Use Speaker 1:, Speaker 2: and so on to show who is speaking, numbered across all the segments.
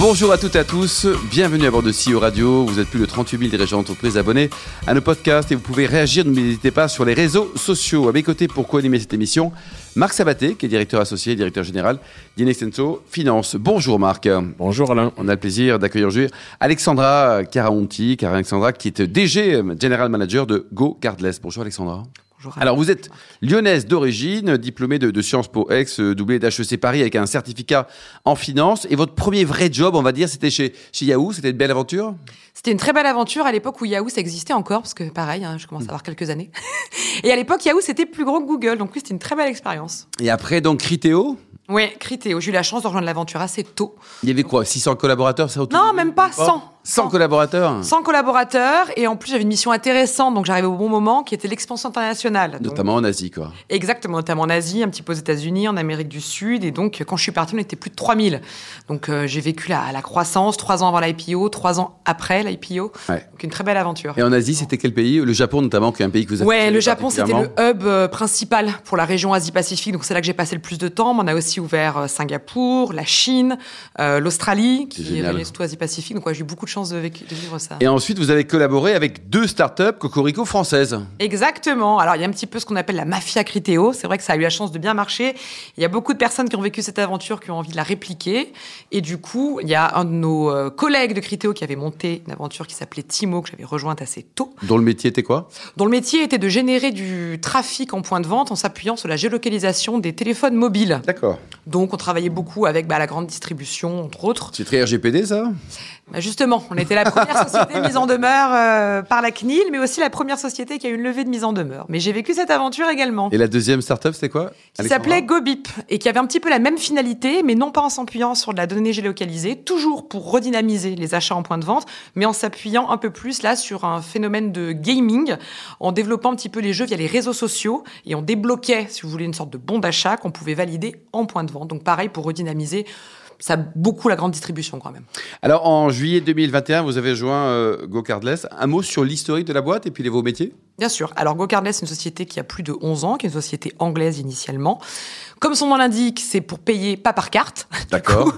Speaker 1: Bonjour à toutes et à tous, bienvenue à bord de CEO Radio. Vous êtes plus de 38 000 dirigeants d'entreprise abonnés à nos podcasts et vous pouvez réagir, n'hésitez pas, sur les réseaux sociaux. À mes côtés pour co-animer cette émission, Marc Sabaté, qui est directeur associé, directeur général d'Inextenso Finance. Bonjour Marc.
Speaker 2: Bonjour Alain.
Speaker 1: On a le plaisir d'accueillir aujourd'hui Alexandra Caraonti, Alexandra qui est DG, General Manager de Go Cardless. Bonjour Alexandra. Alors, vous êtes lyonnaise d'origine, diplômée de, Sciences Po Ex, euh, doublée d'HEC Paris avec un certificat en finance. Et votre premier vrai job, on va dire, c'était chez, chez Yahoo. C'était une belle aventure?
Speaker 3: C'était une très belle aventure à l'époque où Yahoo, ça existait encore, parce que pareil, hein, je commence à avoir quelques années. et à l'époque, Yahoo, c'était plus gros que Google. Donc, oui, c'était une très belle expérience.
Speaker 1: Et après, donc, Criteo?
Speaker 3: Oui, Criteo. J'ai eu la chance de rejoindre l'aventure assez tôt.
Speaker 1: Il y avait quoi? 600 collaborateurs
Speaker 3: ça, Non, même pas 100.
Speaker 1: 100 collaborateurs
Speaker 3: 100 collaborateurs. Et en plus, j'avais une mission intéressante, donc j'arrivais au bon moment, qui était l'expansion internationale.
Speaker 1: Notamment en Asie, quoi.
Speaker 3: Exactement, notamment en Asie, un petit peu aux États-Unis, en Amérique du Sud. Et donc, quand je suis partie, on était plus de 3000. Donc, euh, j'ai vécu la, la croissance, trois ans avant l'IPO, trois ans après l'IPO. Donc, une très belle aventure.
Speaker 1: Et en Asie, c'était quel pays? Le Japon, notamment, qui est un pays que vous avez
Speaker 3: Ouais, le Japon, c'était le hub euh, principal pour la région Asie-Pacifique. Donc, c'est là que j'ai passé le plus de temps. Mais on a aussi ouvert euh, Singapour pour la Chine, euh, l'Australie, qui est surtout Asie-Pacifique. Donc, j'ai eu beaucoup de chance de, vivre ça.
Speaker 1: Et ensuite, vous avez collaboré avec deux startups Cocorico françaises.
Speaker 3: Exactement. Alors, il y a un petit peu ce qu'on appelle la mafia Criteo. C'est vrai que ça a eu la chance de bien marcher. Il y a beaucoup de personnes qui ont vécu cette aventure, qui ont envie de la répliquer. Et du coup, il y a un de nos euh, collègues de Criteo qui avait monté une aventure qui s'appelait Timo, que j'avais rejointe assez tôt.
Speaker 1: Dont le métier était quoi?
Speaker 3: Dont le métier était de générer du trafic en point de vente en s'appuyant sur la géolocalisation des téléphones mobiles.
Speaker 1: D'accord.
Speaker 3: Donc, on travaillait beaucoup avec bah, la grande distribution, entre autres.
Speaker 1: C'est très RGPD, ça?
Speaker 3: Bah, Justement, on était la première société mise en demeure euh, par la CNIL, mais aussi la première société qui a eu une levée de mise en demeure. Mais j'ai vécu cette aventure également.
Speaker 1: Et la deuxième startup, c'était quoi
Speaker 3: Qui s'appelait GoBip, et qui avait un petit peu la même finalité, mais non pas en s'appuyant sur de la donnée géolocalisée, toujours pour redynamiser les achats en point de vente, mais en s'appuyant un peu plus là sur un phénomène de gaming, en développant un petit peu les jeux via les réseaux sociaux, et on débloquait, si vous voulez, une sorte de bon d'achat qu'on pouvait valider en point de vente. Donc pareil pour redynamiser ça a beaucoup la grande distribution quand même.
Speaker 1: Alors en juillet 2021, vous avez joint euh, GoCardless. Un mot sur l'historique de la boîte et puis les vos métiers?
Speaker 3: Bien sûr. Alors GoCardless, c'est une société qui a plus de 11 ans, qui est une société anglaise initialement. Comme son nom l'indique, c'est pour payer pas par carte.
Speaker 1: D'accord.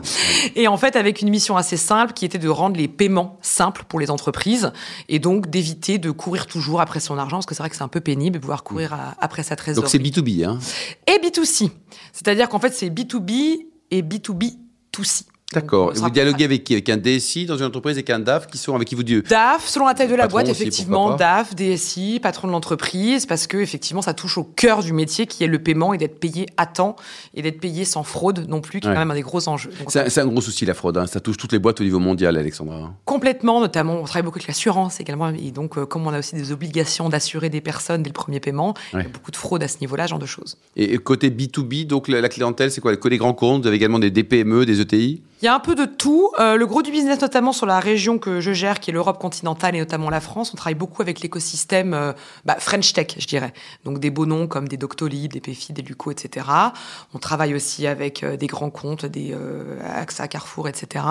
Speaker 3: Et en fait, avec une mission assez simple qui était de rendre les paiements simples pour les entreprises et donc d'éviter de courir toujours après son argent, parce que c'est vrai que c'est un peu pénible de pouvoir courir après sa trésorerie.
Speaker 1: Donc c'est B2B, hein
Speaker 3: Et B2C. C'est-à-dire qu'en fait, c'est B2B et B2B tout-ci.
Speaker 1: D'accord. Vous dialoguez avec qui? Avec un DSI dans une entreprise et un DAF qui sont avec qui vous dites
Speaker 3: DAF, selon la taille de la boîte, effectivement. DAF, DSI, patron de l'entreprise, parce que effectivement, ça touche au cœur du métier qui est le paiement et d'être payé à temps et d'être payé sans fraude non plus, qui est quand même un des gros enjeux.
Speaker 1: C'est un, gros souci la fraude. Hein. Ça touche toutes les boîtes au niveau mondial, Alexandra.
Speaker 3: Complètement, notamment. On travaille beaucoup avec l'assurance également. Et donc, euh, comme on a aussi des obligations d'assurer des personnes dès le premier paiement, il y a beaucoup de fraude à ce niveau-là, genre de choses.
Speaker 1: Et côté B2B, donc la, clientèle, c'est quoi? Que les grands comptes Vous avez également des DPME, des ETI
Speaker 3: il y a un peu de tout. Euh, le gros du business, notamment sur la région que je gère, qui est l'Europe continentale et notamment la France, on travaille beaucoup avec l'écosystème euh, bah, French Tech, je dirais. Donc des beaux noms comme des Doctolib, des PFI, des Luco, etc. On travaille aussi avec euh, des grands comptes, des AXA, Carrefour, etc.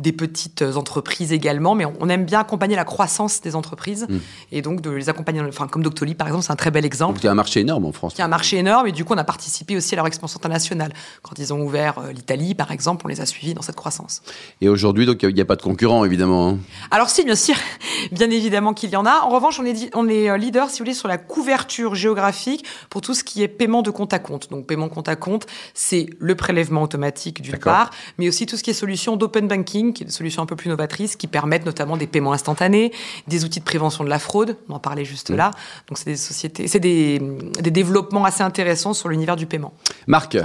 Speaker 3: Des petites entreprises également, mais on, aime bien accompagner la croissance des entreprises mm. et donc de les accompagner. Enfin, comme Doctolib, par exemple, c'est un très bel exemple.
Speaker 1: Donc il y a un marché énorme en France.
Speaker 3: Il y a un marché énorme et du coup, on a participé aussi à leur expansion internationale. Quand ils ont ouvert l'Italie, par exemple, on les a suivis dans cette croissance.
Speaker 1: Et aujourd'hui, donc, il n'y a, pas de concurrent, évidemment. Hein.
Speaker 3: Alors si, bien sûr, bien évidemment qu'il y en a. En revanche, on est, on est euh, leader, si vous voulez, sur la couverture géographique pour tout ce qui est paiement de compte à compte. Donc, paiement compte à compte, c'est le prélèvement automatique d'une part, mais aussi tout ce qui est solution d'open banking, qui est des solutions un peu plus novatrices, qui permettent notamment des paiements instantanés, des outils de prévention de la fraude, on en parlait juste mm. là. Donc, c'est des sociétés, c'est des, des développements assez intéressants sur l'univers du paiement.
Speaker 1: Marc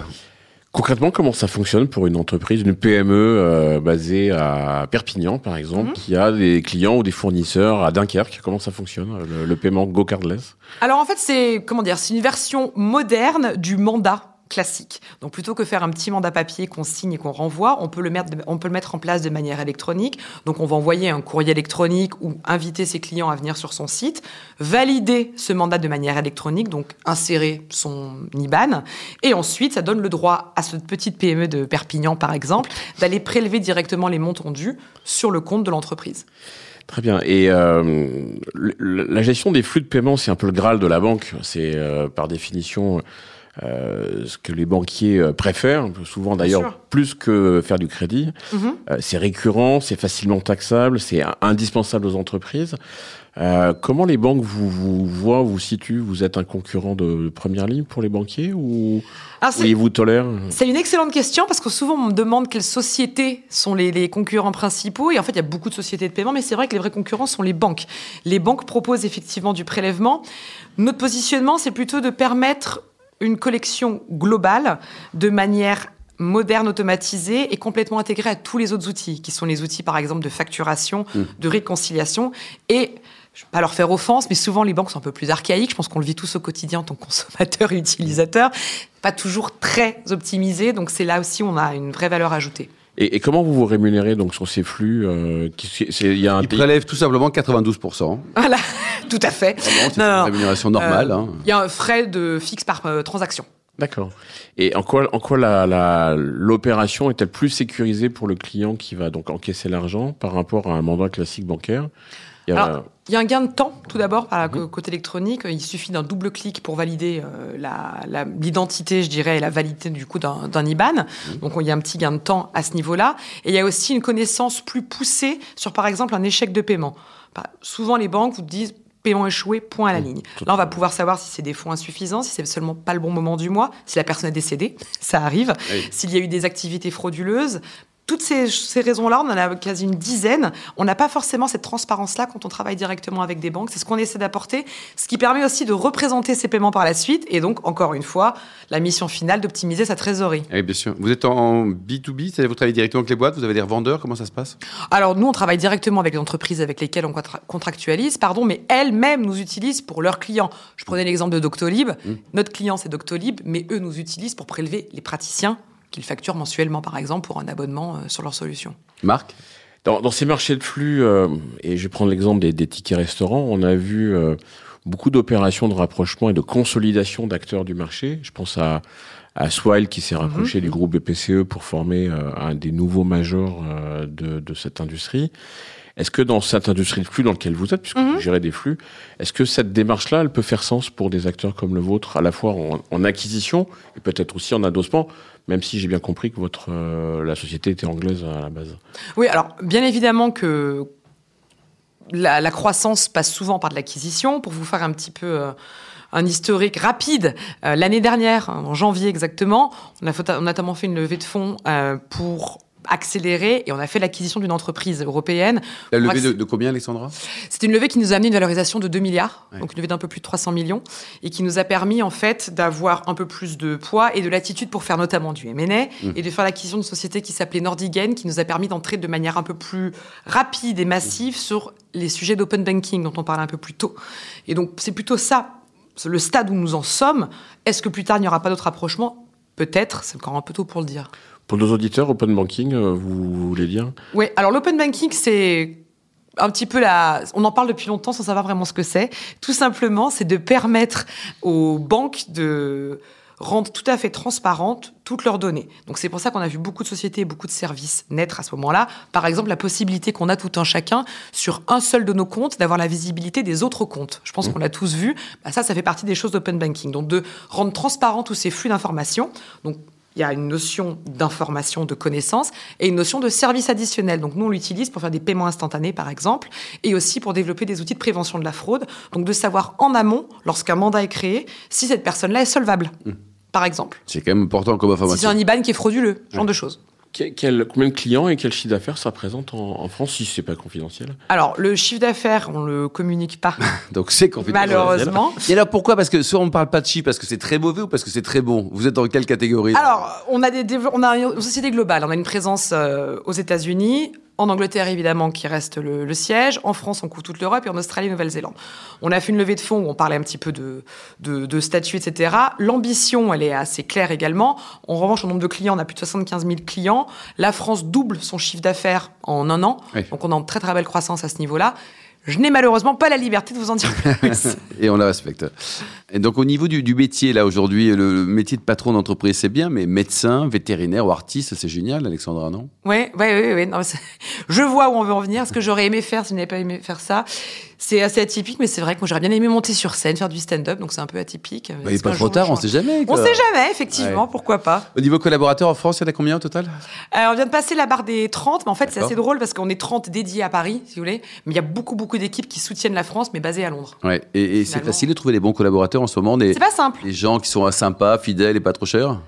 Speaker 2: Concrètement, comment ça fonctionne pour une entreprise, une PME euh, basée à Perpignan, par exemple, mhm. qui a des clients ou des fournisseurs à Dunkerque? Comment ça fonctionne, le, le paiement Go Cardless?
Speaker 3: Alors en fait, c'est comment dire, c'est une version moderne du mandat classique. Donc plutôt que faire un petit mandat papier qu'on signe et qu'on renvoie, on peut, le mettre, on peut le mettre en place de manière électronique. Donc on va envoyer un courrier électronique ou inviter ses clients à venir sur son site, valider ce mandat de manière électronique, donc insérer son IBAN, et ensuite ça donne le droit à cette petite PME de Perpignan par exemple d'aller prélever directement les montants dus sur le compte de l'entreprise.
Speaker 2: Très bien. Et euh, la gestion des flux de paiement, c'est un peu le graal de la banque. C'est euh, par définition euh, ce que les banquiers euh, préfèrent, souvent d'ailleurs plus que faire du crédit. Mhm. Euh, c'est récurrent, c'est facilement taxable, c'est indispensable aux entreprises. Euh, comment les banques vous, vous voient, vous situent? Vous êtes un concurrent de première ligne pour les banquiers ou, ils vous tolèrent
Speaker 3: C'est une excellente question parce que souvent on me demande quelles sociétés sont les, les, concurrents principaux et en fait il y a beaucoup de sociétés de paiement mais c'est vrai que les vrais concurrents sont les banques. Les banques proposent effectivement du prélèvement. Notre positionnement c'est plutôt de permettre une collection globale de manière moderne, automatisée et complètement intégrée à tous les autres outils, qui sont les outils par exemple de facturation, mmh. de réconciliation et je ne vais pas leur faire offense, mais souvent les banques sont un peu plus archaïques. Je pense qu'on le vit tous au quotidien en tant que consommateur et utilisateur. Pas toujours très optimisé. Donc c'est là aussi où on a une vraie valeur ajoutée.
Speaker 2: Et, comment vous vous rémunérez donc sur ces flux euh,
Speaker 1: il y a un Ils prélèvent tout simplement 92%.
Speaker 3: Voilà, tout à fait.
Speaker 1: C'est une rémunération normale. Euh, hein.
Speaker 3: Il y a un frais de fixe par euh, transaction.
Speaker 2: D'accord. Et en quoi, en quoi l'opération est-elle plus sécurisée pour le client qui va donc encaisser l'argent par rapport à un mandat classique bancaire?
Speaker 3: Il y, a... il y, a... un gain de temps, tout d'abord, par le mhm. côté électronique. Il suffit d'un double clic pour valider euh, l'identité, je dirais, et la validité du coup d'un IBAN. Mhm. Donc, il y a un petit gain de temps à ce niveau-là. Et il y a aussi une connaissance plus poussée sur, par exemple, un échec de paiement. Bah, souvent, les banques vous disent paiement échoué, point à la mmh, ligne. Là, on va pouvoir savoir si c'est des fonds insuffisants, si c'est seulement pas le bon moment du mois, si la personne est décédée, ça arrive, s'il y a eu des activités frauduleuses, toutes ces, raisons-là, on en a quasi une dizaine. On n'a pas forcément cette transparence-là quand on travaille directement avec des banques. C'est ce qu'on essaie d'apporter, ce qui permet aussi de représenter ces paiements par la suite et donc, encore une fois, la mission finale d'optimiser sa trésorerie.
Speaker 1: Oui, bien sûr. Vous êtes en B2B, c'est-à-dire vous travaillez directement avec les boîtes, vous avez des revendeurs, comment ça se passe?
Speaker 3: Alors, nous, on travaille directement avec les entreprises avec lesquelles on contractualise, pardon, mais elles-mêmes nous utilisent pour leurs clients. Je prenais l'exemple de Doctolib. Mmh. Notre client, c'est Doctolib, mais eux nous utilisent pour prélever les praticiens qu'ils facturent mensuellement, par exemple, pour un abonnement euh, sur leur solution.
Speaker 1: Marc?
Speaker 2: Dans, ces marchés de flux, euh, et je vais prendre l'exemple des, tickets restaurants, on a vu euh, beaucoup d'opérations de rapprochement et de consolidation d'acteurs du marché. Je pense à, à Swile qui s'est rapproché mhm. du groupe BPCE pour former un des nouveaux majors de, de, cette industrie. Est-ce que dans cette industrie de flux dans laquelle vous êtes, puisque vous mhm. gérez des flux, est-ce que cette démarche-là, elle peut faire sens pour des acteurs comme le vôtre, à la fois en, acquisition et peut-être aussi en adossement, même si j'ai bien compris que votre euh, la société était anglaise à la base?
Speaker 3: Oui, alors bien évidemment que la, croissance passe souvent par de l'acquisition. Pour vous faire un petit peu euh, un historique rapide, euh, l'année dernière, en janvier exactement, on a, on a notamment fait une levée de fonds pour accéléré et on a fait l'acquisition d'une entreprise européenne.
Speaker 1: La levée de, combien, Alexandra?
Speaker 3: C'était une levée qui nous a amené une valorisation de 2 milliards, donc une levée d'un peu plus de 300 millions, et qui nous a permis en fait d'avoir un peu plus de poids et de latitude pour faire notamment du M&A mmh. et de faire l'acquisition d'une société qui s'appelait Nordigen, qui nous a permis d'entrer de manière un peu plus rapide et massive sur les sujets d'open banking dont on parlait un peu plus tôt. Et donc c'est plutôt ça, le stade où nous en sommes. Est-ce que plus tard il n'y aura pas d'autres approchements Peut-être, c'est encore un peu tôt pour le dire.
Speaker 2: Pour nos auditeurs, open banking, euh, vous voulez dire
Speaker 3: Oui, alors l'open banking, c'est un petit peu la. On en parle depuis longtemps sans savoir vraiment ce que c'est. Tout simplement, c'est de permettre aux banques de rendre tout à fait transparentes toutes leurs données. Donc c'est pour ça qu'on a vu beaucoup de sociétés et beaucoup de services naître à ce moment-là. Par exemple, la possibilité qu'on a tout un chacun sur un seul de nos comptes d'avoir la visibilité des autres comptes. Je pense mmh. qu'on l'a tous vu. Bah, ça, ça fait partie des choses d'open banking. Donc de rendre transparent tous ces flux d'informations. Donc il y a une notion d'information, de connaissance et une notion de service additionnel. Donc nous, on l'utilise pour faire des paiements instantanés, par exemple, et aussi pour développer des outils de prévention de la fraude. Donc de savoir en amont, lorsqu'un mandat est créé, si cette personne-là est solvable, mmh. par exemple.
Speaker 1: C'est quand même important comme information.
Speaker 3: Si c'est un IBAN qui est frauduleux, ce genre de choses.
Speaker 2: Quel, combien de clients et quel chiffre d'affaires ça représente en, France si c'est pas confidentiel
Speaker 3: Alors le chiffre d'affaires, on le communique pas.
Speaker 1: Donc c'est confidentiel.
Speaker 3: Malheureusement.
Speaker 1: Et alors pourquoi? Parce que soit on ne parle pas de chiffre parce que c'est très mauvais ou parce que c'est très bon? Vous êtes dans quelle catégorie?
Speaker 3: Alors on a des on a une société globale. On a une présence euh, aux États-Unis, en Angleterre, évidemment, qui reste le, siège. En France, on couvre toute l'Europe et en Australie, Nouvelle-Zélande. On a fait une levée de fonds où on parlait un petit peu de, de, statut, etc. L'ambition, elle est assez claire également. En revanche, en nombre de clients, on a plus de 75 000 clients. La France double son chiffre d'affaires en un an. Donc, on a une très, très belle croissance à ce niveau-là. Je n'ai malheureusement pas la liberté de vous en dire plus.
Speaker 1: et on la respecte. Et donc au niveau du, métier, là aujourd'hui, le métier de patron d'entreprise, c'est bien, mais médecin, vétérinaire ou artiste, c'est génial, Alexandra, non?
Speaker 3: Oui, oui, oui. oui. je vois où on veut en venir. Ce que j'aurais aimé faire si je n'avais pas aimé faire ça, c'est assez atypique, mais c'est vrai que moi j'aurais bien aimé monter sur scène, faire du stand-up, donc c'est un peu atypique.
Speaker 1: Bah, il n'est pas trop tard, on ne sait jamais.
Speaker 3: On ne sait jamais, effectivement, pourquoi pas.
Speaker 1: Au niveau collaborateur en France, il y en a combien au total?
Speaker 3: Euh, On vient de passer la barre des 30, mais en fait c'est assez drôle parce qu'on est 30 dédiés à Paris, si vous voulez, mais il y a beaucoup, beaucoup d'équipes qui soutiennent la France, mais basées à Londres.
Speaker 1: Ouais. Et, c'est facile de trouver les bons collaborateurs en ce moment
Speaker 3: C'est pas simple.
Speaker 1: Les gens qui sont sympas, fidèles et pas trop chers?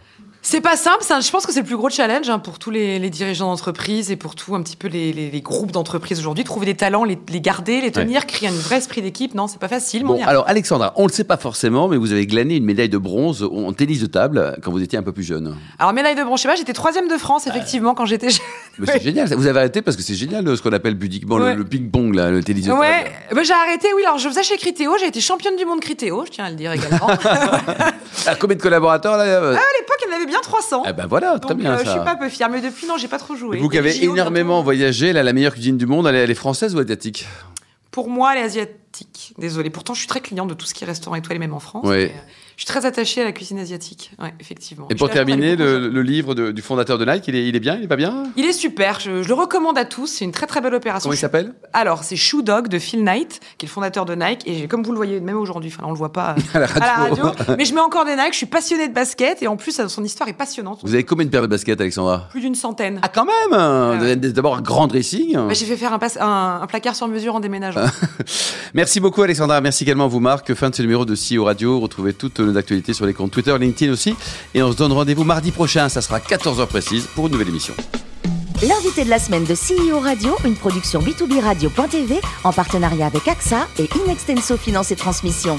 Speaker 3: C'est pas simple, je pense que c'est le plus gros challenge hein, pour tous les, dirigeants d'entreprise et pour tout un petit peu les, groupes d'entreprise aujourd'hui. Trouver des talents, les, garder, les tenir, créer un vrai esprit d'équipe, non, c'est pas facile.
Speaker 1: Bon, alors Alexandra, on le sait pas forcément, mais vous avez glané une médaille de bronze en tennis de table quand vous étiez un peu plus jeune.
Speaker 3: Alors médaille de bronze, je sais pas, j'étais troisième de France effectivement quand j'étais jeune.
Speaker 1: Mais c'est génial, vous avez arrêté parce que c'est génial ce qu'on appelle pudiquement le, ping-pong, là, le tennis de table.
Speaker 3: Ouais, bah, j'ai arrêté, oui, alors je faisais chez Critéo, j'ai été championne du monde Critéo, je tiens à le dire également.
Speaker 1: à combien de collaborateurs là
Speaker 3: ah, À l'époque, il y en avait bien 300.
Speaker 1: Eh ben voilà, très bien.
Speaker 3: Euh, je suis pas peu fière, mais depuis, non, j'ai pas trop joué.
Speaker 1: Vous qui avez énormément voyagé, là, la meilleure cuisine du monde, elle est française ou asiatique?
Speaker 3: Pour moi, elle est asiatique. Désolée. Pourtant, je suis très cliente de tout ce qui est restaurant étoilé, même en France.
Speaker 1: Oui.
Speaker 3: Je suis très attachée à la cuisine asiatique, ouais, effectivement.
Speaker 1: Et pour terminer, le, livre du fondateur de Nike, il est, il est bien, il est pas bien?
Speaker 3: Il est super, je, le recommande à tous, c'est une très très belle opération.
Speaker 1: Comment il s'appelle?
Speaker 3: Alors, c'est Shoe Dog de Phil Knight, qui est le fondateur de Nike, et comme vous le voyez même aujourd'hui, enfin on le voit pas à la, radio. mais je mets encore des Nike, je suis passionnée de basket, et en plus son histoire est passionnante.
Speaker 1: Vous avez combien de paires de basket, Alexandra?
Speaker 3: Plus d'une centaine.
Speaker 1: Ah quand même D'abord un grand dressing.
Speaker 3: Bah, J'ai fait faire un, un, placard sur mesure en déménagement.
Speaker 1: merci beaucoup Alexandra, merci également à vous Marc. Fin de ce numéro de CEO Radio, retrouvez toutes nos actualités sur les comptes Twitter, LinkedIn aussi. Et on se donne rendez-vous mardi prochain, ça sera 14h précise pour une nouvelle émission.
Speaker 4: L'invité de la semaine de CEO Radio, une production B2B Radio.tv en partenariat avec AXA et Inextenso Finance et Transmission.